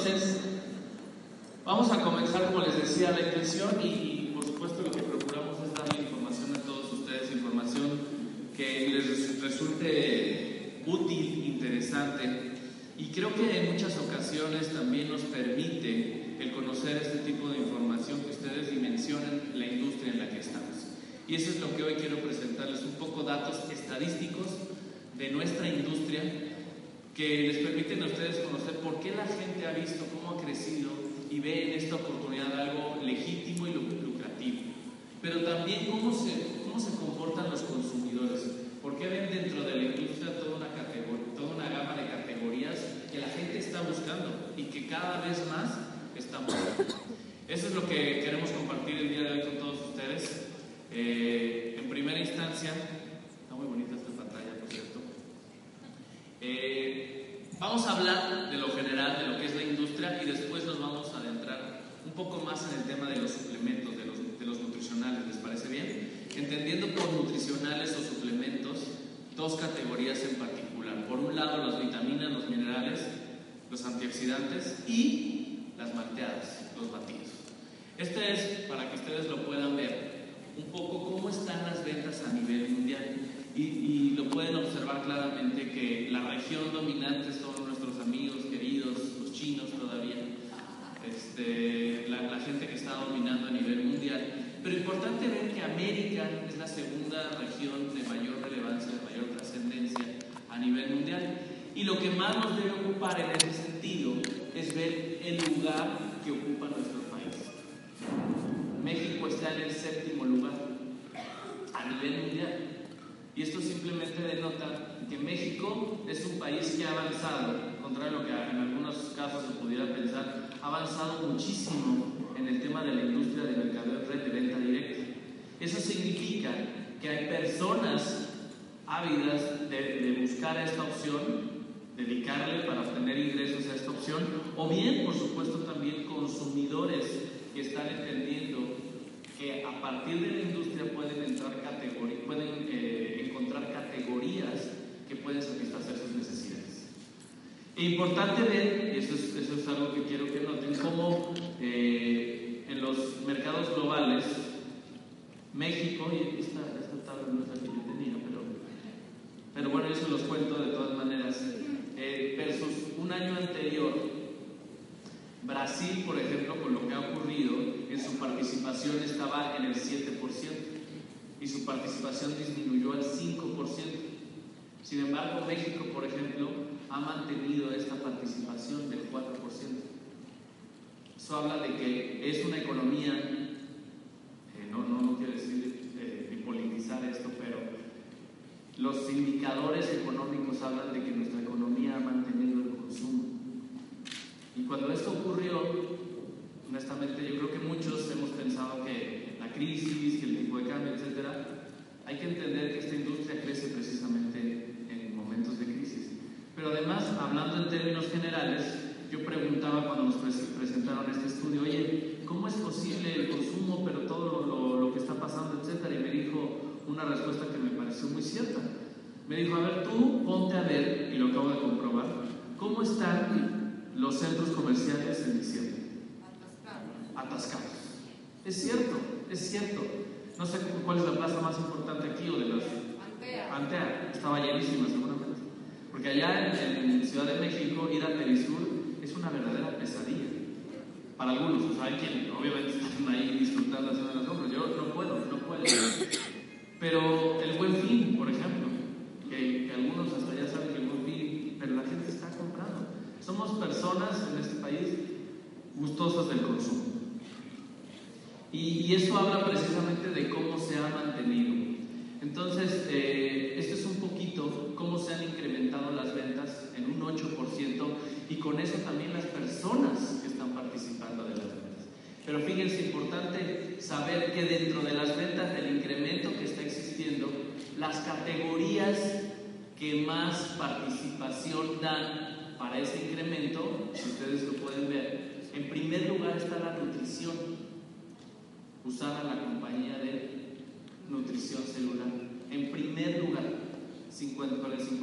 Entonces, vamos a comenzar, como les decía, la intención y, por supuesto lo que procuramos es darle información a todos ustedes, información que les resulte útil, interesante y creo que en muchas ocasiones también nos permite el conocer este tipo de información que ustedes dimensionan la industria en la que estamos. Y eso es lo que hoy quiero presentarles, un poco datos estadísticos de nuestra industria que les permiten a ustedes conocer por qué la gente ha visto cómo ha crecido y ve en esta oportunidad algo legítimo y lucrativo. Pero también cómo se, comportan los consumidores, por qué ven dentro de la industria toda una, categoría, toda una gama de categorías que la gente está buscando y que cada vez más están buscando. Eso es lo que queremos compartir el día de hoy con todos ustedes. Eh, en primera instancia, está muy bonita esta pantalla, por cierto. Eh, vamos a hablar de lo general, de lo que es la industria, y después nos vamos a adentrar un poco más en el tema de los suplementos, de los, de los nutricionales. ¿Les parece bien? Entendiendo por nutricionales o suplementos dos categorías en particular. Por un lado, las vitaminas, los minerales, los antioxidantes y las malteadas, los batidos. Este es para que ustedes lo puedan ver un poco cómo están las ventas a nivel mundial. Y, y, lo pueden observar claramente que la región dominante son nuestros amigos queridos, los chinos todavía, este, la, la, gente que está dominando a nivel mundial. Pero importante ver que América es la segunda región de mayor relevancia, de mayor trascendencia a nivel mundial. Y lo que más nos debe ocupar en ese sentido es ver el lugar que ocupa nuestro país. México está en el séptimo lugar a nivel mundial. Y esto simplemente denota que México es un país que ha avanzado, contrario a lo que en algunos casos se pudiera pensar, ha avanzado muchísimo en el tema de la industria de mercadeo red de venta directa. Eso significa que hay personas ávidas de, de buscar esta opción, dedicarle para obtener ingresos a esta opción, o bien, por supuesto, también consumidores que están entendiendo que a partir de la industria pueden entrar categorías, pueden eh, categorías que pueden satisfacer sus necesidades. E importante ver, y eso es, algo que quiero que noten, cómo eh, en los mercados globales, México, y esta, esta tabla no es la que yo tenía, pero, bueno, eso los cuento de todas maneras, eh, versus un año anterior, Brasil, por ejemplo, con lo que ha ocurrido, en su participación estaba en el 7% y su participación disminuyó al 5%. Sin embargo, México, por ejemplo, ha mantenido esta participación del 4%. Eso habla de que es una economía, eh, no, no, no quiero decir eh, politizar esto, pero los indicadores económicos hablan de que nuestra economía ha mantenido el consumo. Y cuando esto ocurrió, honestamente yo creo que muchos hemos pensado que la crisis, que el tipo de cambio, etcétera, hay que entender que esta industria crece precisamente en momentos de crisis. Pero además, hablando en términos generales, yo preguntaba cuando nos presentaron este estudio, oye, ¿cómo es posible el consumo, pero todo lo, lo, lo que está pasando, etcétera? Y me dijo una respuesta que me pareció muy cierta. Me dijo, a ver, tú ponte a ver, y lo acabo de comprobar, ¿cómo están los centros comerciales en diciembre. Atascados. Es cierto, es cierto. No sé cuál es la plaza más importante aquí o de las. Antea. Antea. Estaba llenísima seguramente. Porque allá en, en, Ciudad de México ir a Perisur es una verdadera pesadilla. Para algunos, o sea, hay quien obviamente están ahí disfrutando haciendo las obras. Yo no puedo, no puedo. Pero el buen fin, por ejemplo, que, que algunos hasta ya saben que el buen fin, pero la gente está comprando. Somos personas en este país gustosas del consumo. Y, y eso habla precisamente de cómo se ha mantenido. Entonces, eh, esto es un poquito cómo se han incrementado las ventas en un 8% y con eso también las personas que están participando de las ventas. Pero fíjense, importante saber que dentro de las ventas, del incremento que está existiendo, las categorías que más participación dan para ese incremento, si ustedes lo pueden ver, en primer lugar está la nutrición usada la compañía de nutrición celular. En primer lugar, con el 53%.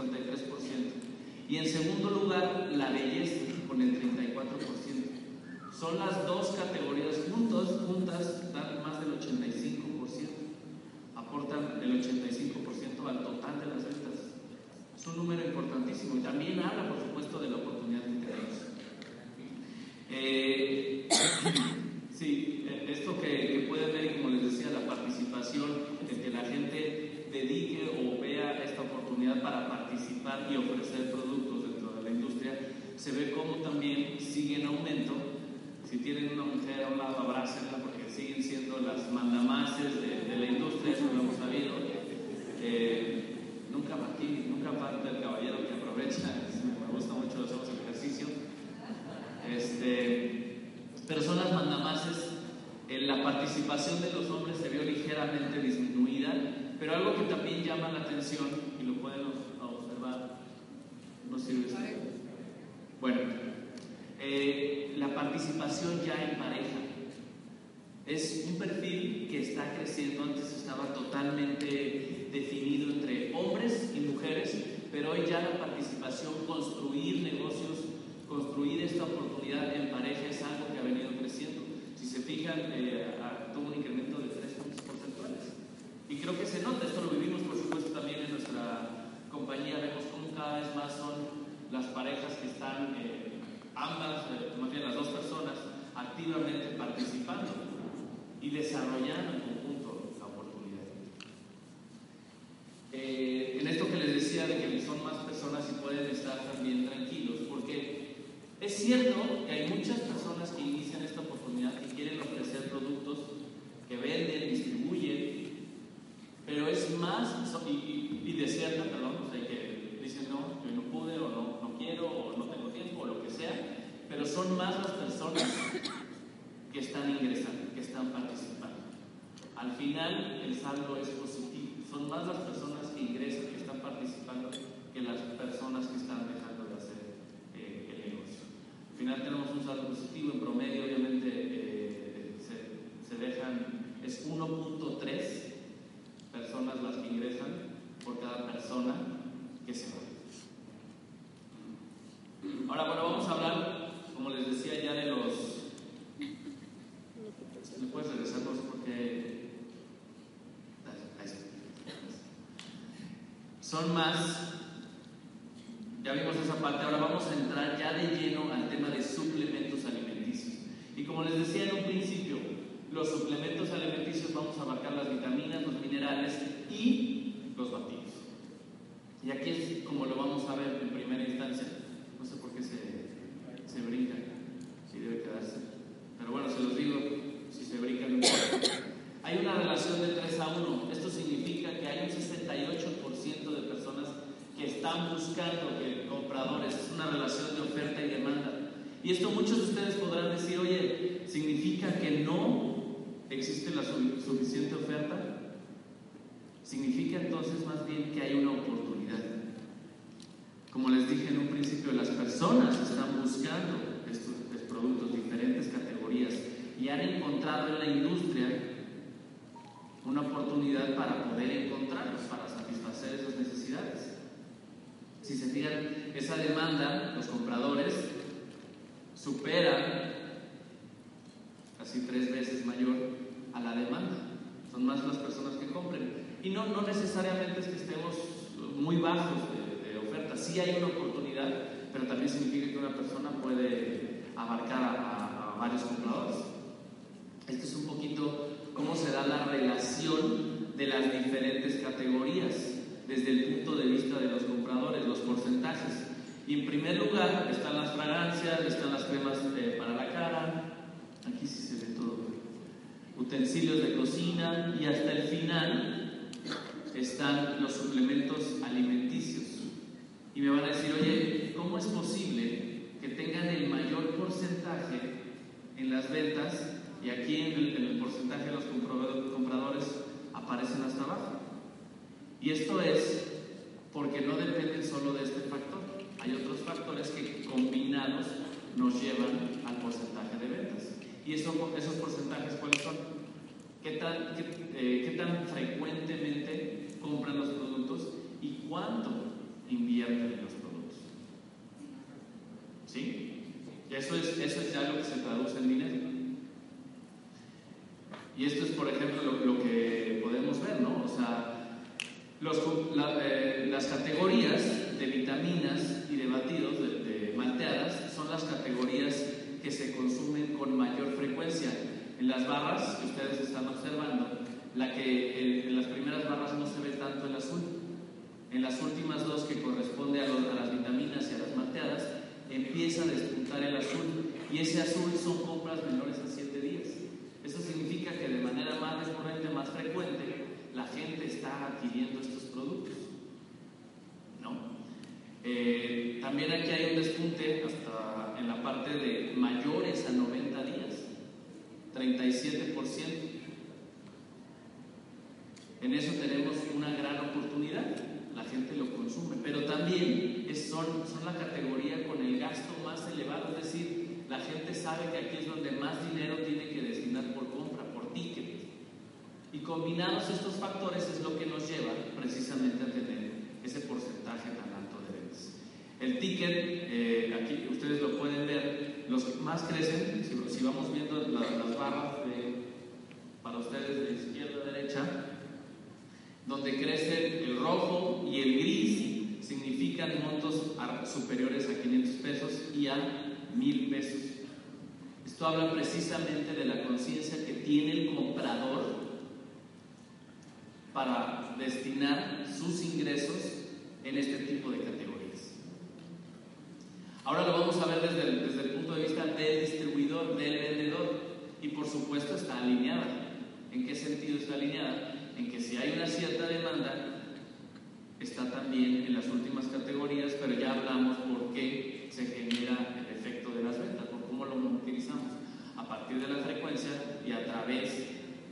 Y en segundo lugar, la belleza, con el 34%. Son las dos categorías juntos, juntas, dan más del 85%. Aportan el 85% al total de las ventas. Es un número importantísimo y también habla, por supuesto, de la oportunidad que tenemos. Eh, sí, esto que, que pueden ver, como les decía, la participación, de que la gente dedique o vea esta oportunidad para participar y ofrecer productos dentro de la industria, se ve como también sigue en aumento si tienen una mujer a un lado, abrácenla porque siguen siendo las mandamases de, la industria, eso lo hemos sabido. Eh, nunca aquí, nunca falta el caballero que aprovecha, me gusta mucho, hacemos ejercicio. Este, pero son las mandamases. En la participación de los hombres se vio ligeramente disminuida, pero algo que también llama la atención, y lo pueden observar, no sirve Bueno, eh, la participación ya en pareja. Es un perfil que está creciendo, antes estaba totalmente definido entre hombres y mujeres, pero hoy ya participación, construir negocios, construir esta oportunidad en pareja es algo que ha venido creciendo. Si se fijan, eh, tuvo un incremento de tres puntos porcentuales. Y creo que se nota, esto lo vivimos por supuesto también en nuestra compañía, vemos cómo cada vez más son las parejas que están... Eh, ambas, eh, más bien las dos personas, activamente participando y desarrollando en conjunto la oportunidad. Eh, en esto que les decía de que son más personas y pueden estar también tranquilos, porque es cierto que hay muchas personas que inician esta oportunidad y quieren ofrecer productos que venden, distribuyen, pero es más, y, y, perdón, o sea, que dicen no, yo no pude o no, no quiero o no tengo tiempo o lo que sea, pero son más las personas que están ingresando, que están participando. Al final el saldo es positivo, son más las personas que ingresan, que están participando, que las personas que están dejando de hacer eh, el negocio. Al final tenemos un saldo positivo, en promedio obviamente eh, se, dejan, es 1.3 personas las que ingresan por cada persona que se va. Ahora, bueno, vamos a hablar, como les decía, ya de los... ¿Me puedes regresar, porque... Son más... Ya vimos esa parte, ahora vamos a entrar ya de lleno al tema de suplementos alimenticios. Y como les decía en un principio, los suplementos alimenticios vamos a abarcar las vitaminas, los minerales y los batidos. Y aquí es como lo vamos a ver en primera instancia se brinca, si debe quedarse. Pero bueno, se los digo, si se brinca no Hay una relación de 3 a 1. Esto significa que hay un 68% de personas que están buscando que compradores. Es una relación de oferta y demanda. Y esto muchos de ustedes podrán decir, oye, ¿significa que no existe la suficiente oferta? Significa entonces más bien que hay una oportunidad. Como les dije en un principio, las personas están buscando estos, productos, diferentes categorías, encontrado en la industria una oportunidad para poder encontrarlos, para satisfacer esas necesidades. Si se fijan, esa demanda, los compradores superan casi tres veces mayor a la demanda. Son más las personas que compren. Y no, no necesariamente es que estemos muy bajos sí hay una oportunidad, pero también significa que una persona puede abarcar a, varios compradores. Esto es un poquito cómo se da la relación de las diferentes categorías desde el punto de vista de los compradores, los porcentajes. Y en primer lugar están las fragancias, están las cremas eh, para la cara, aquí sí se ve todo, utensilios de cocina y hasta el final están los suplementos alimenticios. Y me van a decir, oye, ¿cómo es posible que tengan el mayor porcentaje en las ventas y aquí en el, porcentaje de los está baja. Y esto es porque no dependen solo de este factor. Hay otros factores que combinados nos llevan al porcentaje de ventas. ¿Y esos porcentajes cuáles son? ¿Qué tan, qué, eh, tan frecuentemente compran los productos y cuánto invierten en los productos? ¿Sí? Eso es, eso es ya lo que se traduce en dinero. Y esto es, por ejemplo, lo, que podemos ver, ¿no? O sea, eh, las categorías de vitaminas y de batidos, de, malteadas, son las categorías que se consumen con mayor frecuencia. En las barras que ustedes están observando, la que en las primeras barras no se ve tanto el azul. En las últimas dos, que corresponde a, a las vitaminas y a las malteadas, empieza a despuntar el azul. Y ese azul son compras menores a 7 días. Eso significa que de manera más recurrente, más frecuente, la gente está adquiriendo estos productos. ¿No? Eh, también aquí hay un despunte hasta en la parte de mayores a 90 días, 37%. En eso tenemos una gran oportunidad, la gente lo consume, pero también son, son la categoría con el gasto más elevado, es decir, la gente sabe que aquí es donde más dinero tiene que destinar por compra, por ticket. Y combinados estos factores es lo que nos lleva precisamente a tener ese porcentaje tan alto de ventas. El ticket, eh, aquí ustedes lo pueden ver, los que más crecen, si, vamos viendo las barras para ustedes de izquierda a derecha, donde crece el rojo y el gris, significan montos superiores a 500 pesos y a 1000 pesos. Esto habla precisamente de la conciencia que tiene el comprador para destinar sus ingresos en este tipo de categorías. Ahora lo vamos a ver desde el, desde el punto de vista del distribuidor, del vendedor, y por supuesto está alineada. ¿En qué sentido está alineada? En que si hay una cierta demanda, está también en las últimas categorías, pero ya hablamos por qué se genera el efecto de las ventas, por cómo lo utilizamos, a partir de la frecuencia y a través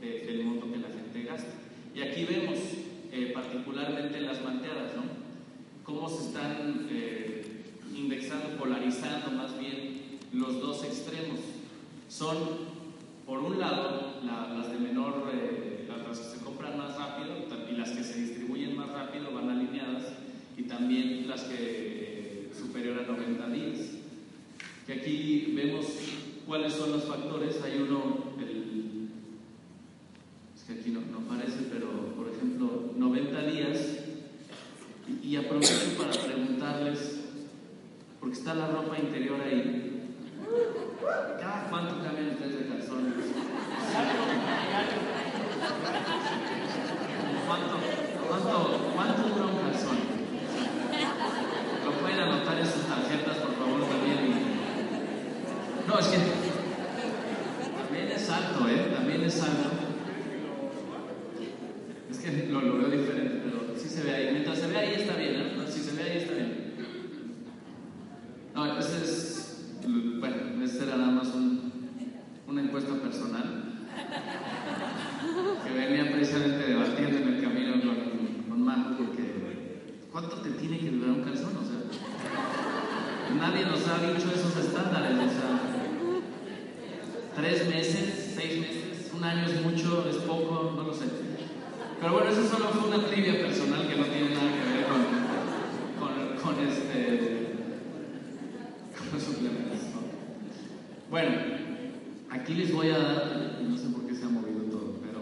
del monto que la gente gasta. Y aquí vemos eh, particularmente las manteadas, ¿no? Cómo se están eh, indexando, polarizando más bien los dos extremos. Son, por un lado, las de menor, eh, las que se compran más rápido y las que se distribuyen más rápido van alineadas, y también las que superior a 90 días. Que aquí vemos cuáles son los factores. Hay uno, que aquí no, no aparece, pero por ejemplo, 90 días. Y, aprovecho para preguntarles, porque está la ropa interior ahí. ¿Cada cuánto cambian ustedes de calzones? ¿Cuánto, cuánto, cuánto dura un calzón? Lo pueden anotar en sus tarjetas, por favor, también. No, es que también es alto, ¿eh? También es alto lo, lo, veo diferente, pero sí se ve ahí. Mientras se ve ahí está bien, ¿no? Si se ve ahí está bien. No, ese es, bueno, este era nada más un, una encuesta personal que venía precisamente debatiendo en el camino con, con Marco porque ¿cuánto te tiene que durar un calzón? O sea, nadie nos ha dicho esos estándares, o sea, tres meses, seis meses, un año es mucho, es poco, no lo sé. Pero bueno, eso solo fue una trivia personal que no tiene nada que ver con, con, este, con los suplementos. Bueno, aquí les voy a dar, no sé por qué se ha movido todo, pero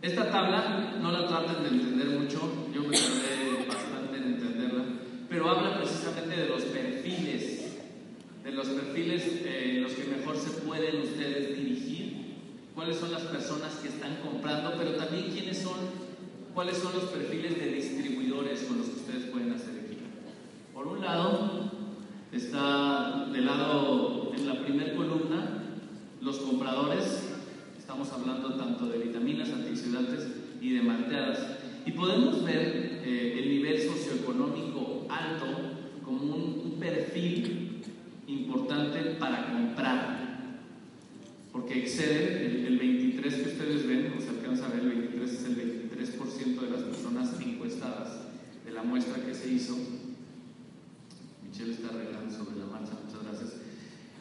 esta tabla no la traten de entender mucho, yo me tardé bastante en entenderla, pero habla precisamente de los perfiles, de los perfiles en los que mejor se pueden ustedes dirigir cuáles son las personas que están comprando, pero también quiénes son, cuáles son los perfiles de distribuidores con los que ustedes pueden hacer aquí. Por un lado, está del lado, en la primera columna, los compradores, estamos hablando tanto de vitaminas, antioxidantes y de malteadas. Y podemos ver eh, el nivel socioeconómico alto como un perfil importante para comprar porque excede el, 23% 23 que ustedes ven, se alcanza a ver, el 23 es el 23% de las personas encuestadas de la muestra que se hizo. Michelle está arreglando sobre la marcha, muchas gracias.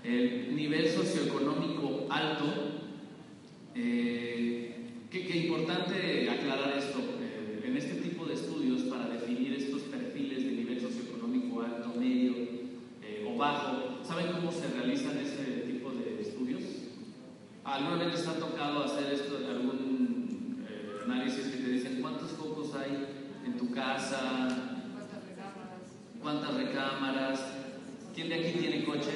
El nivel socioeconómico alto, eh, qué, importante aclarar esto. Eh, en este tipo de estudios, para definir estos perfiles de nivel socioeconómico alto, medio eh, o bajo, ¿saben cómo se realizan ese tipo de estudios? ¿Alguna vez les ha tocado hacer esto, algún análisis que te dicen cuántos focos hay en tu casa? ¿Cuántas recámaras? ¿Quién de aquí tiene coche?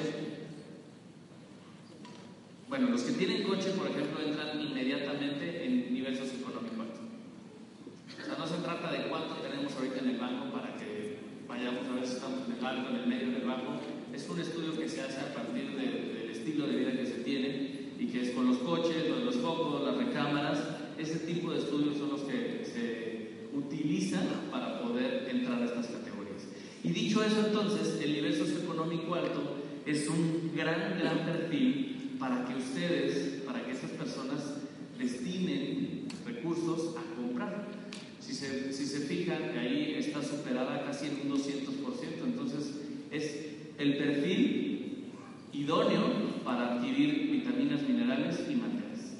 Bueno, los que tienen coche, por ejemplo, entran inmediatamente en nivel socioeconómico. O sea, no se trata de cuánto tenemos ahorita en el banco para que vayamos a ver si estamos en el alto, en el medio, en el bajo. Es un estudio que se hace a partir del estilo de vida que se tiene y que es con los coches, los, los focos, las recámaras. Ese tipo de estudios son los que se utilizan para poder entrar a estas categorías. Y dicho eso, entonces, el nivel socioeconómico alto es un gran, gran perfil para que ustedes, para que esas personas destinen recursos a comprar. Si se, si se fijan, ahí está superada casi en un 200%, entonces es el perfil idóneo para adquirir vitaminas, minerales y materiales.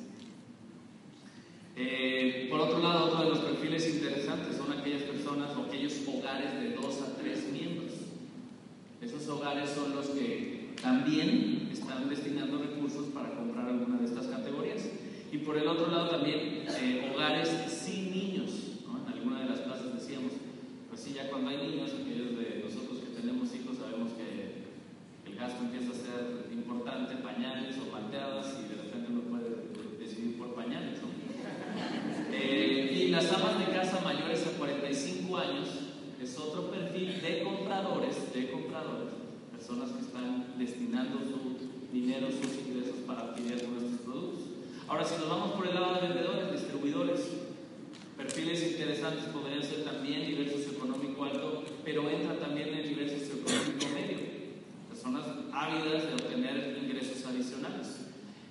Eh, por otro lado, otro de los perfiles interesantes son aquellas personas o aquellos hogares de dos a tres miembros. Esos hogares son los que también están destinando recursos para comprar alguna de estas categorías. Y por el otro lado también eh, hogares sin niños. En alguna de las clases decíamos, pues sí, ya cuando hay niños, aquellos de nosotros que tenemos hijos sabemos que el gasto empieza a ser importante, pañales o malteadas y de repente uno puede decidir por pañales. Eh, y las amas de casa mayores a 45 años es otro perfil de compradores, de compradores, personas que están destinando su dinero, sus ingresos para adquirir nuestros productos. Ahora, si nos vamos por el lado de vendedores, distribuidores, perfiles interesantes podrían ser también nivel socioeconómico alto, pero entra también el nivel socioeconómico medio. Personas ávidas de.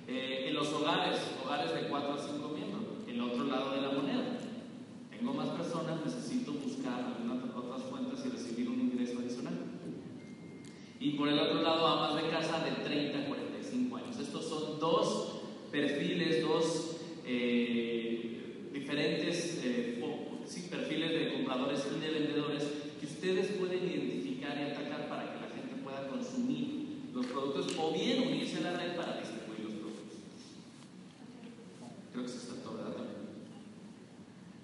Eh, en los hogares, hogares de 4 a 5 miembros, el otro lado de la moneda. Tengo más personas, necesito buscar otras fuentes y recibir un ingreso adicional. Y por el otro lado, amas de casa de 30 a 45 años. Estos son dos perfiles, dos eh, diferentes eh, perfiles de compradores y de vendedores que ustedes pueden identificar y atacar para que la gente pueda consumir los productos o bien unirse a la red para. Creo que.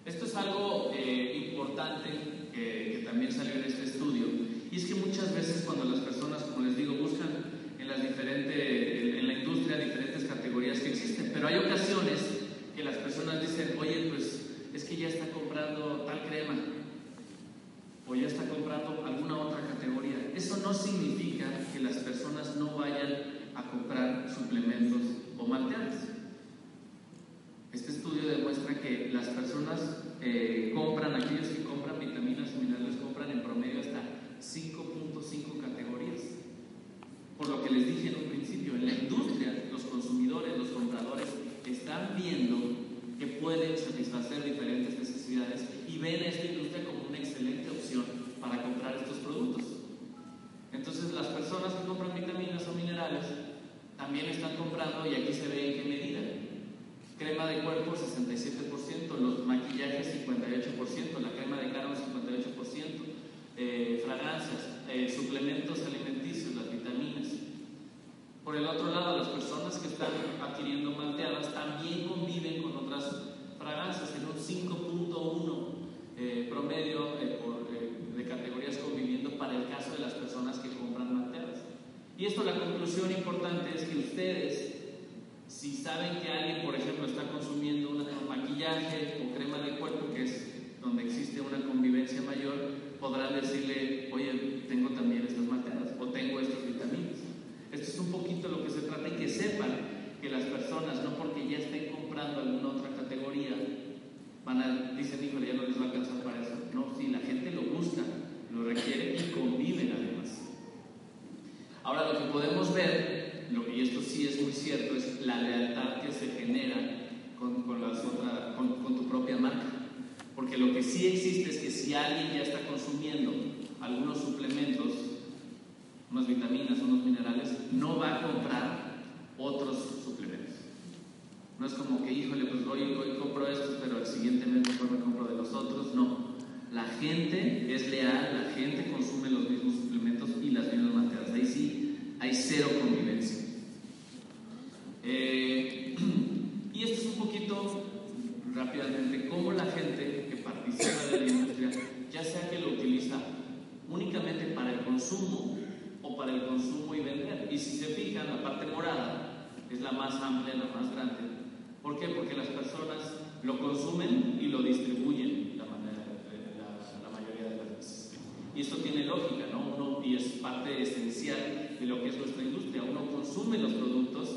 Esto es algo eh, importante que también salió en este estudio y es que muchas veces cuando las personas, como les digo, buscan en, las diferentes, en la industria diferentes categorías que existen, pero hay ocasiones que las personas dicen, oye, pues es que ya está comprando tal crema o ya está comprando alguna otra categoría. Eso no significa que las personas no vayan a comprar suplementos o malteadas. Este estudio demuestra que las personas eh, compran, aquellos que compran vitaminas y minerales, compran en promedio hasta 5.5 categorías. Por lo que les dije en un principio, en la industria los consumidores, los compradores están viendo que pueden satisfacer diferentes necesidades y ven a esta industria como una excelente opción para comprar estos productos. Entonces las personas que compran vitaminas o minerales también están comprando y aquí se ve en qué medida. Crema de cuerpo 67%, los maquillajes 58%, la crema de cara 58%, eh, fragancias, eh, suplementos alimenticios, las vitaminas. Por el otro lado, las personas que están adquiriendo malteadas también conviven con otras fragancias en un 5.1 eh, promedio de categorías conviviendo para el caso de las personas que compran malteadas. Y esto la conclusión importante es que ustedes, si saben que alguien, por ejemplo, está consumiendo un maquillaje o crema de cuerpo, que es donde existe una convivencia mayor, podrán decirle, oye, tengo también estas materias o tengo estas vitaminas. Esto es un poquito lo que se trata y que sepan que las personas, no porque ya estén comprando alguna otra categoría, van a, dicen, híjole, ya no les va a alcanzar para eso. No, si la gente lo busca, lo requiere y conviven además. Ahora, lo que podemos ver, lo, y esto sí es muy cierto, es la lealtad que se genera con las otra, con, con tu propia marca. Porque lo que sí existe es que si alguien ya está algunos suplementos, unas vitaminas, unos minerales, no va a comprar otros suplementos. No es como que, híjole, pues hoy, hoy compro estos, pero el siguiente mes mejor me compro de los otros. No. La gente es leal, la gente consume los mismos suplementos y las mismas materias. Ahí sí hay cero convivencia. Eh, y esto es un poquito rápidamente cómo la gente que participa de la industria, ya sea que lo utiliza únicamente para el consumo o para el consumo y vender. Y si se fijan, la parte morada es la más amplia, la más grande. ¿Por qué? Porque las personas lo consumen y lo distribuyen la, manera, la, la mayoría de las veces. Y esto tiene lógica, ¿no? Uno, y es parte esencial de lo que es nuestra industria. Uno consume los productos,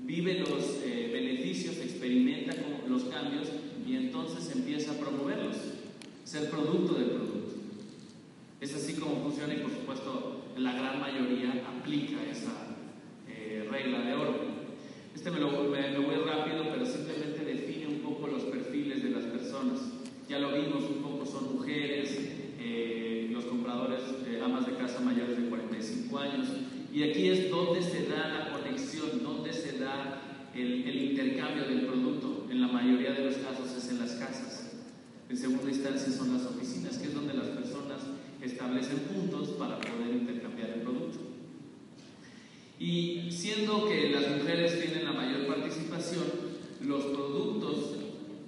vive los eh, beneficios, experimenta con los cambios y entonces empieza a promoverlos, ser producto del producto. Es así como funciona y por supuesto la gran mayoría aplica esa eh, regla de oro. Este me lo, me, voy rápido, pero simplemente define un poco los perfiles de las personas. Ya lo vimos un poco, son mujeres, eh, los compradores, eh, amas de casa mayores de 45 años. Y aquí es donde se da la conexión, donde se da el, el intercambio del producto. En la mayoría de los casos es en las casas. En segunda instancia son las oficinas, que es donde las personas establecen puntos para poder intercambiar el producto. Y siendo que las mujeres tienen la mayor participación, los productos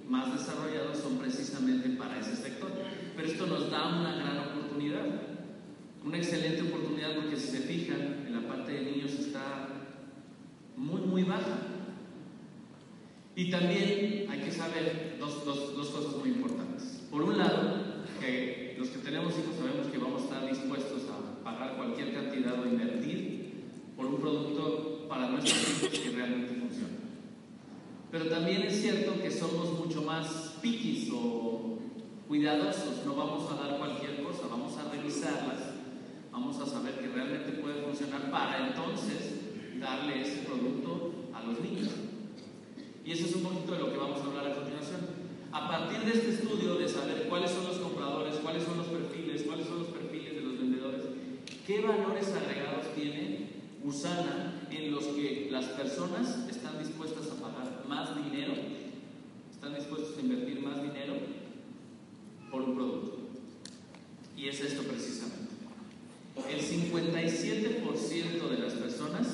más desarrollados son precisamente para ese sector. Pero esto nos da una gran oportunidad, una excelente oportunidad porque si se fijan, en la parte de niños está muy, muy baja. Y también hay que saber dos, dos, dos cosas muy importantes. Por un lado, que los que tenemos hijos sabemos que vamos a estar dispuestos a pagar cualquier cantidad o invertir por un producto para nuestros hijos que realmente funcione. Pero también es cierto que somos mucho más piquis o cuidadosos, no vamos a dar cualquier cosa, vamos a revisarlas, vamos a saber que realmente puede funcionar para entonces darle ese producto a los niños. Y eso es un poquito de lo que vamos a hablar a continuación. A partir de este estudio de saber cuáles son los compradores, cuáles son los perfiles, cuáles son los perfiles de los vendedores, qué valores agregados tiene Usana en los que las personas están dispuestas a pagar más dinero, están dispuestos a invertir más dinero por un producto. Y es esto precisamente. El 57% de las personas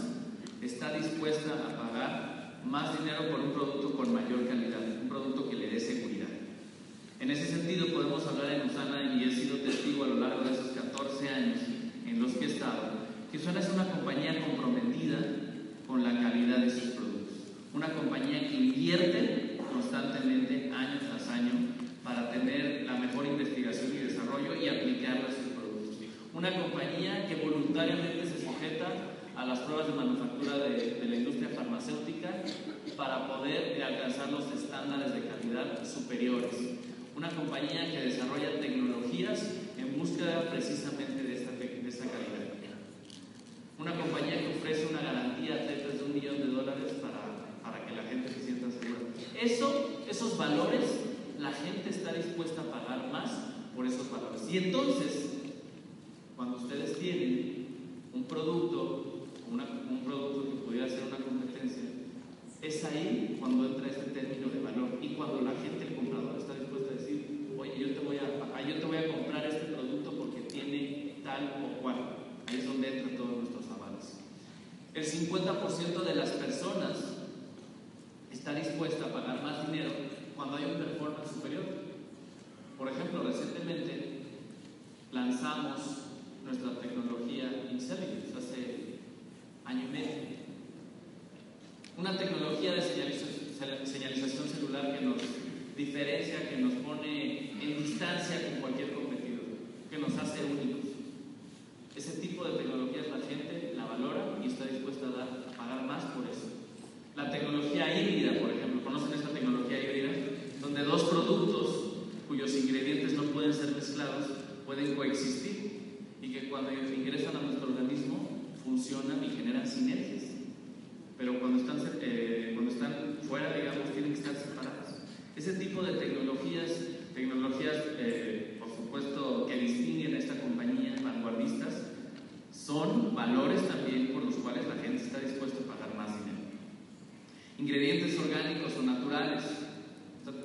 está dispuesta a pagar más dinero por un producto con mayor calidad, un producto que le dé seguridad. En ese sentido podemos hablar en Usana y he sido testigo a lo largo de esos 14 años en los que he estado, que Usana es una compañía comprometida con la calidad de sus productos, una compañía que invierte constantemente año tras año para tener la mejor investigación y desarrollo y aplicarla a sus productos. Una compañía que voluntariamente se sujeta a las pruebas de manufactura de, de la industria farmacéutica para poder alcanzar los estándares de calidad superiores. Una compañía que desarrolla tecnologías en búsqueda precisamente de esta, de esta calidad. Una compañía que ofrece una garantía a tetas de un millón de dólares para, para que la gente se sienta segura. Eso, esos valores, la gente está dispuesta a pagar más por esos valores. Y entonces, cuando ustedes tienen un producto, un producto que pudiera ser una competencia, es ahí cuando entra este término de valor y cuando la gente, el comprador, está dispuesto a decir, oye, yo te voy a, yo te voy a comprar este producto porque tiene tal o cual. Ahí es donde entran todos nuestros avales. El 50% de las personas está dispuesta a pagar más dinero cuando hay un performance superior. Por ejemplo, recientemente lanzamos nuestra tecnología Intelligence hace año y medio. Una tecnología de señalización, señalización celular que nos diferencia, que nos pone en distancia con cualquier competidor, que nos hace únicos. Ese tipo de tecnologías la gente la valora y está dispuesta a, dar, a pagar más por eso. La tecnología híbrida, por ejemplo, ¿conocen esta tecnología híbrida? Donde dos productos cuyos ingredientes no pueden ser mezclados pueden coexistir y que cuando ingresan a nuestro organismo funcionan y generan sinergias. Pero cuando están, eh, cuando están fuera, digamos, tienen que estar separadas. Ese tipo de tecnologías, tecnologías eh, por supuesto que distinguen a esta compañía, vanguardistas, son valores también por los cuales la gente está dispuesta a pagar más dinero. Ingredientes orgánicos o naturales,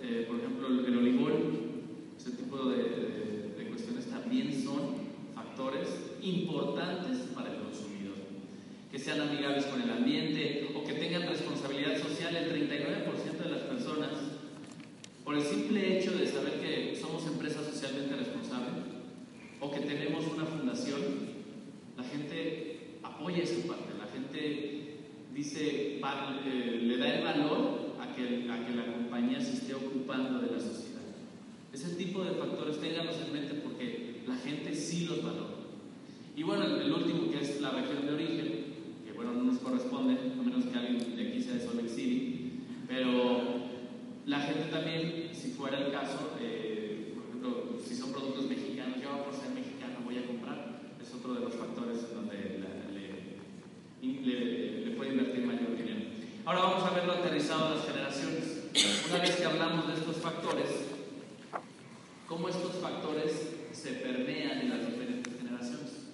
eh, por ejemplo el, oligol, ese tipo de, de cuestiones también son factores importantes para el consumidor. Que sean amigables con el ambiente o que tengan responsabilidad social, el 39% de las personas por el simple hecho de saber que somos empresa socialmente responsable o que tenemos una fundación, la gente apoya esa parte, la gente dice, eh, le da el valor a que, a que la compañía se esté ocupando de la sociedad. Ese tipo de factores ténganlos en mente porque la gente sí los valora. Y bueno, el último que es la región de origen, que bueno, no nos corresponde, a menos que alguien de aquí sea de Salt Lake City, pero la gente también, si fuera el caso, eh, por ejemplo, si son productos mexicanos, yo por ser mexicano voy a comprar, es otro de los factores en donde le, le, puede invertir mayor dinero. Ahora vamos a verlo aterrizado a las generaciones. Una vez que hablamos de estos factores, cómo estos factores se permean en las diferentes generaciones.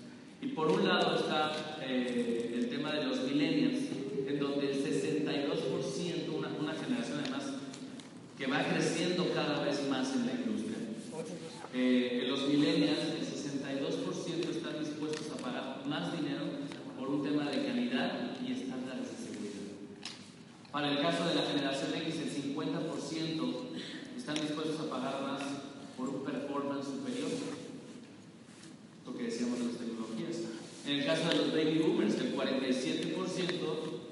Y por un lado está eh, el tema de los millennials, en donde el 62%, una, una generación además que va creciendo cada vez más en la industria. Eh, los millennials, el 62% están dispuestos a pagar más dinero por un tema de calidad y estándares de seguridad. Para el caso de la generación X, el 50% están dispuestos a pagar más por un performance superior. Lo que decíamos de las tecnologías. En el caso de los baby boomers, el 47%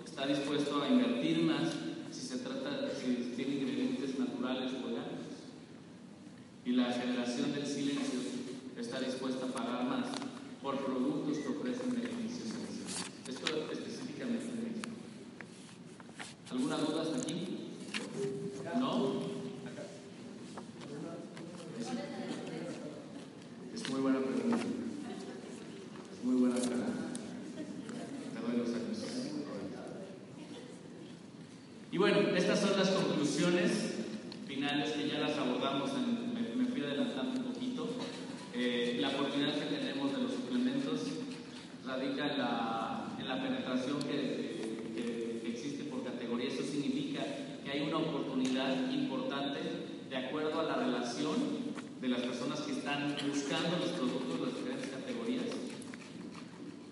está dispuesto a invertir más si se trata, si tiene ingredientes naturales o orgánicos. Y la generación del silencio está dispuesta a pagar más por productos que ofrecen beneficios adicionales. Esto específicamente en México. ¿Alguna duda hasta aquí? ¿No? Es muy buena pregunta. Es muy buena pregunta. Y bueno, estas son las conclusiones finales que ya las abordamos, me, fui adelantando un poquito. Eh, la oportunidad que tenemos de los suplementos radica en la, en la penetración que, que, existe por categoría. Eso significa que hay una oportunidad importante de acuerdo a la relación de las personas que están buscando los productos de las diferentes categorías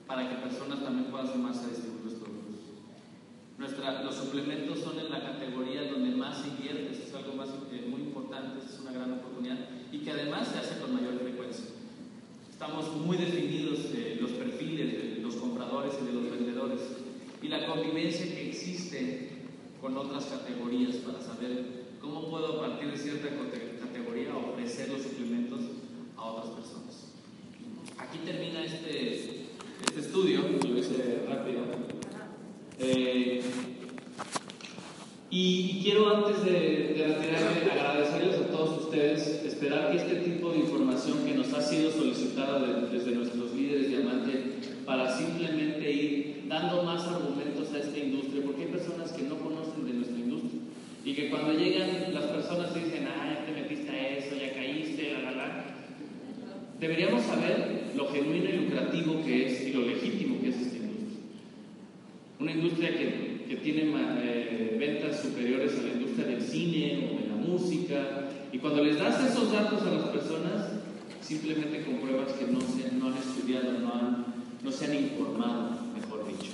para que personas también puedan sumarse a distribuir los productos los suplementos son en la categoría donde más se invierte, eso es algo más, eh, muy importante, es una gran oportunidad y que además se hace con mayor frecuencia. Estamos muy definidos eh, los perfiles de los compradores y de los vendedores y la convivencia que existe con otras categorías para saber cómo puedo a partir de cierta categoría ofrecer los suplementos a otras personas. Aquí termina este, este estudio, lo hice rápido. Eh, y, quiero antes de, de, retirarme agradecerles a todos ustedes, esperar que este tipo de información que nos ha sido solicitada desde nuestros líderes diamante para simplemente ir dando más argumentos a esta industria, porque hay personas que no conocen de nuestra industria y que cuando llegan las personas dicen, ah, ya te metiste a eso, ya la. Deberíamos saber lo genuino y lucrativo que es y lo legítimo que es esta una industria que, que tiene eh, ventas superiores a la industria del cine o de la música. Y cuando les das esos datos a las personas, simplemente compruebas que no, se, no han estudiado, no, han, no se han informado, mejor dicho.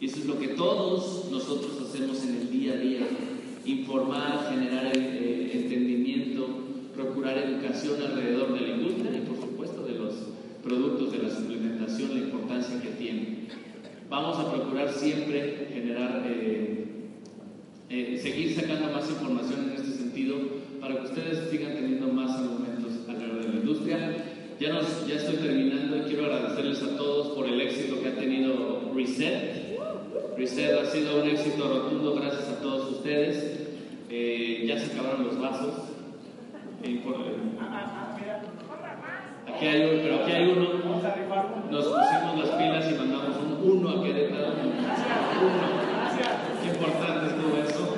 Y eso es lo que todos nosotros hacemos en el día a día. Informar, generar eh, entendimiento, procurar educación alrededor de la industria y por supuesto de los productos de la suplementación, la importancia que tiene. Vamos a procurar siempre generar, eh, eh, seguir sacando más información en este sentido para que ustedes sigan teniendo más argumentos alrededor de la industria. Ya, nos, ya estoy terminando y quiero agradecerles a todos por el éxito que ha tenido Reset. Reset ha sido un éxito rotundo gracias a todos ustedes. Eh, ya se acabaron los vasos. Aquí hay uno, pero aquí hay uno. Nos pusimos las pilas y mandamos un uno a Querétaro. Uno. Qué importante estuvo eso.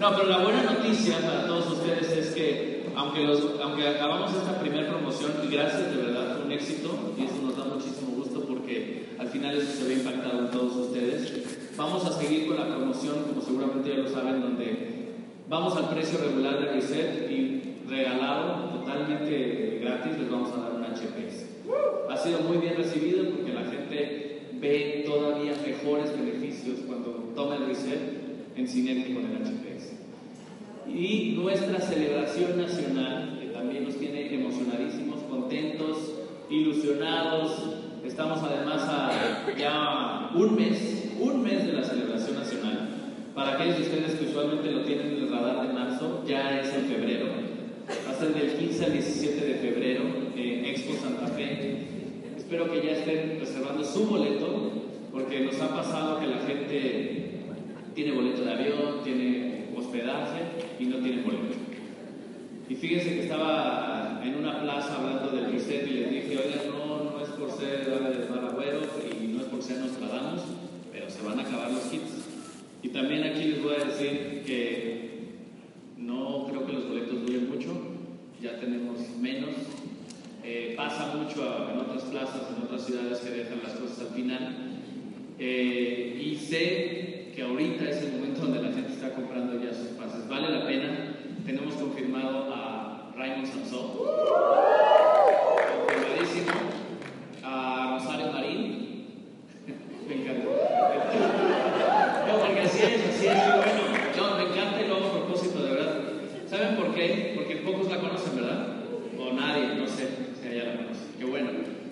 No, pero la buena noticia para todos ustedes es que, aunque, los, aunque acabamos esta primera promoción, y gracias, de verdad, fue un éxito, y eso nos da muchísimo gusto porque al final eso se ve impactado en todos ustedes. Vamos a seguir con la promoción, como seguramente ya lo saben, donde vamos al precio regular de Reset y regalado, totalmente gratis, les vamos a dar un HPS. Ha sido muy bien recibido porque la gente ve todavía mejores beneficios cuando toma el Reset en sinergia con el HPS. Y nuestra celebración nacional, que también nos tiene emocionadísimos, contentos, ilusionados. Estamos además a ya un mes, un mes de la celebración. Para aquellos de ustedes que usualmente lo tienen en el radar de marzo, ya es en febrero. Va a ser del 15 al 17 de febrero en Expo Santa Fe. Espero que ya estén reservando su boleto, porque nos ha pasado que la gente tiene boleto de avión, tiene hospedaje y no tiene boleto. Y fíjense que estaba en una plaza hablando del reset y les dije, oigan, no, no es por ser de mal agüero y no es por ser Nostradamus, pero se van a acabar los kits. Y a decir que no creo que los boletos duren mucho, ya tenemos menos. Eh, pasa mucho en otras plazas, en otras ciudades que dejan las cosas al final. Eh, y sé que ahorita es el momento donde la gente está comprando ya sus pases. Vale la pena. Tenemos confirmado a Raymond Samson, confirmadísimo, a Rosario Marín. Me encanta. No, porque así es, así es. Bueno, no, me encanta y lo hago a propósito, de verdad. ¿Saben por qué? Porque pocos la conocen, ¿verdad? O nadie, no sé si allá la conoce. Qué bueno.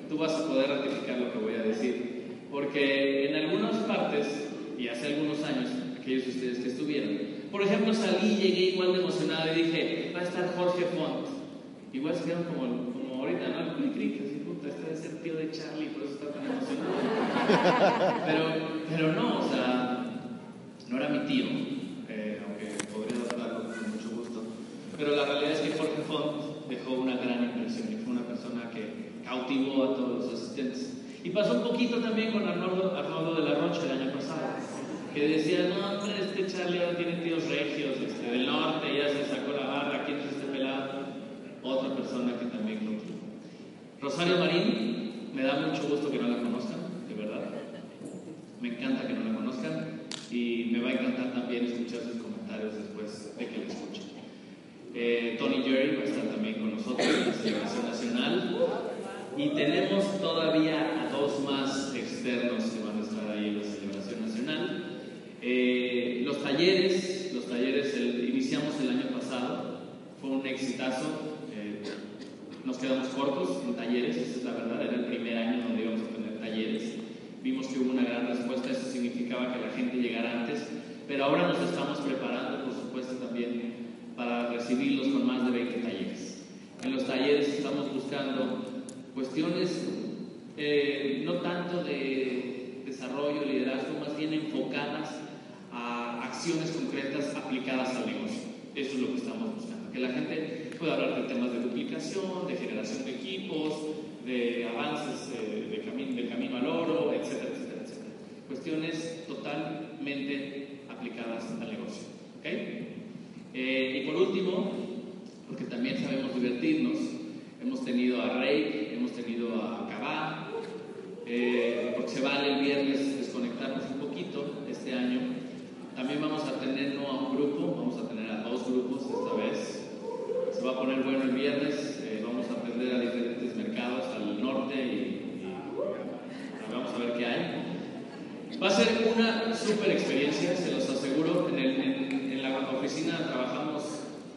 Tú vas a poder ratificar lo que voy a decir. Porque en algunas partes, y hace algunos años, aquellos de ustedes que estuvieron, por ejemplo, salí, llegué igual de emocionado y dije, va a estar Jorge Font. Igual se quedaron como, como ahorita, ¿no? Clic, clic, así, puta, este debe ser tío de Charlie, por eso está tan emocionado. Pero, pero no, o sea, no era mi tío, eh, aunque podría hablarlo con mucho gusto. Pero la realidad es que Jorge Font dejó una gran impresión y fue una persona que cautivó a todos los asistentes. Y pasó un poquito también con Arnoldo, Arnoldo de la Rocha el año pasado, que decía, no, hombre, este Charlie ahora tiene tíos regios, este, del norte, ya se sacó la barra, ¿quién es este pelado? Otra persona que también cautivó. Rosario Marín, me da mucho gusto que no la conozcan, de verdad. Me encanta que no la conozcan y me va a encantar también escuchar sus comentarios después de. Eh, Tony Jerry va a estar también con nosotros en la celebración nacional y tenemos todavía a dos más externos que van a estar ahí en la celebración nacional. Eh, los talleres, los talleres el, iniciamos el año pasado, fue un exitazo. Eh, nos quedamos cortos en talleres, esa es la verdad, era el primer año donde íbamos a tener talleres. Vimos que hubo una gran respuesta, eso significaba que la gente llegara antes, pero ahora nos estamos preparando, por supuesto, también recibirlos con más de 20 talleres. En los talleres estamos buscando cuestiones eh, no tanto de desarrollo, liderazgo, más bien enfocadas a acciones concretas aplicadas al negocio. Eso es lo que estamos buscando, que la gente pueda hablar de temas de duplicación, de generación de equipos, de avances eh, de del camino al oro, etcétera, etcétera, etcétera. Cuestiones totalmente aplicadas al negocio. ¿okay? Eh, y por último, porque también sabemos divertirnos, hemos tenido a Rey, hemos tenido a Cabá, eh, porque se vale el viernes desconectarnos un poquito este año. También vamos a tener no a un grupo, vamos a tener a dos grupos esta vez. Se va a poner bueno el viernes, eh, vamos a aprender a diferentes mercados, al norte y, y vamos a ver qué hay. Va a ser una super experiencia, se los aseguro. En, el, la oficina trabajamos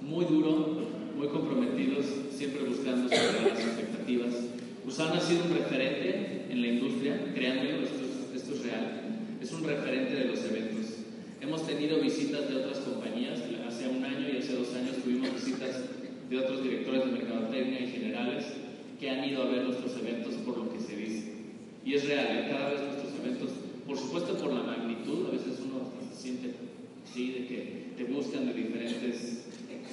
muy duro, muy comprometidos, siempre buscando superar las expectativas. Usana ha sido un referente en la industria, créanmelo, esto es, esto es real. Es un referente de los eventos. Hemos tenido visitas de otras compañías, hace un año y hace dos años tuvimos visitas de otros directores de mercadotecnia y generales que han ido a ver nuestros eventos por lo que se dice. Y es real, ¿eh? cada vez nuestros eventos por supuesto por la magnitud, a veces uno se siente así de que te buscan de diferentes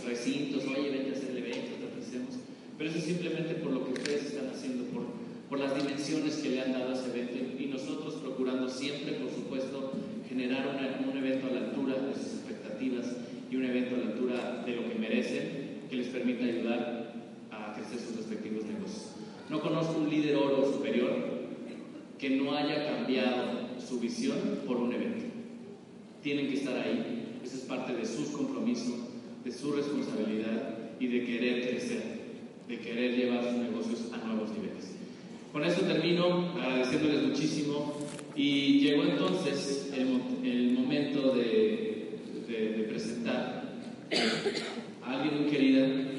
recintos, oye, vete a hacer el evento, te ofrecemos. Pero eso es simplemente por lo que ustedes están haciendo, por, por las dimensiones que le han dado a ese evento y nosotros procurando siempre, por supuesto, generar una, un evento a la altura de sus expectativas y un evento a la altura de lo que merecen, que les permita ayudar a crecer sus respectivos negocios. No conozco un líder oro superior que no haya cambiado su visión por un evento. Tienen que estar ahí es parte de sus compromisos, de su responsabilidad y de querer crecer, de querer llevar sus negocios a nuevos niveles. Con esto termino agradeciéndoles muchísimo y llegó entonces el, momento de, de presentar a alguien muy querida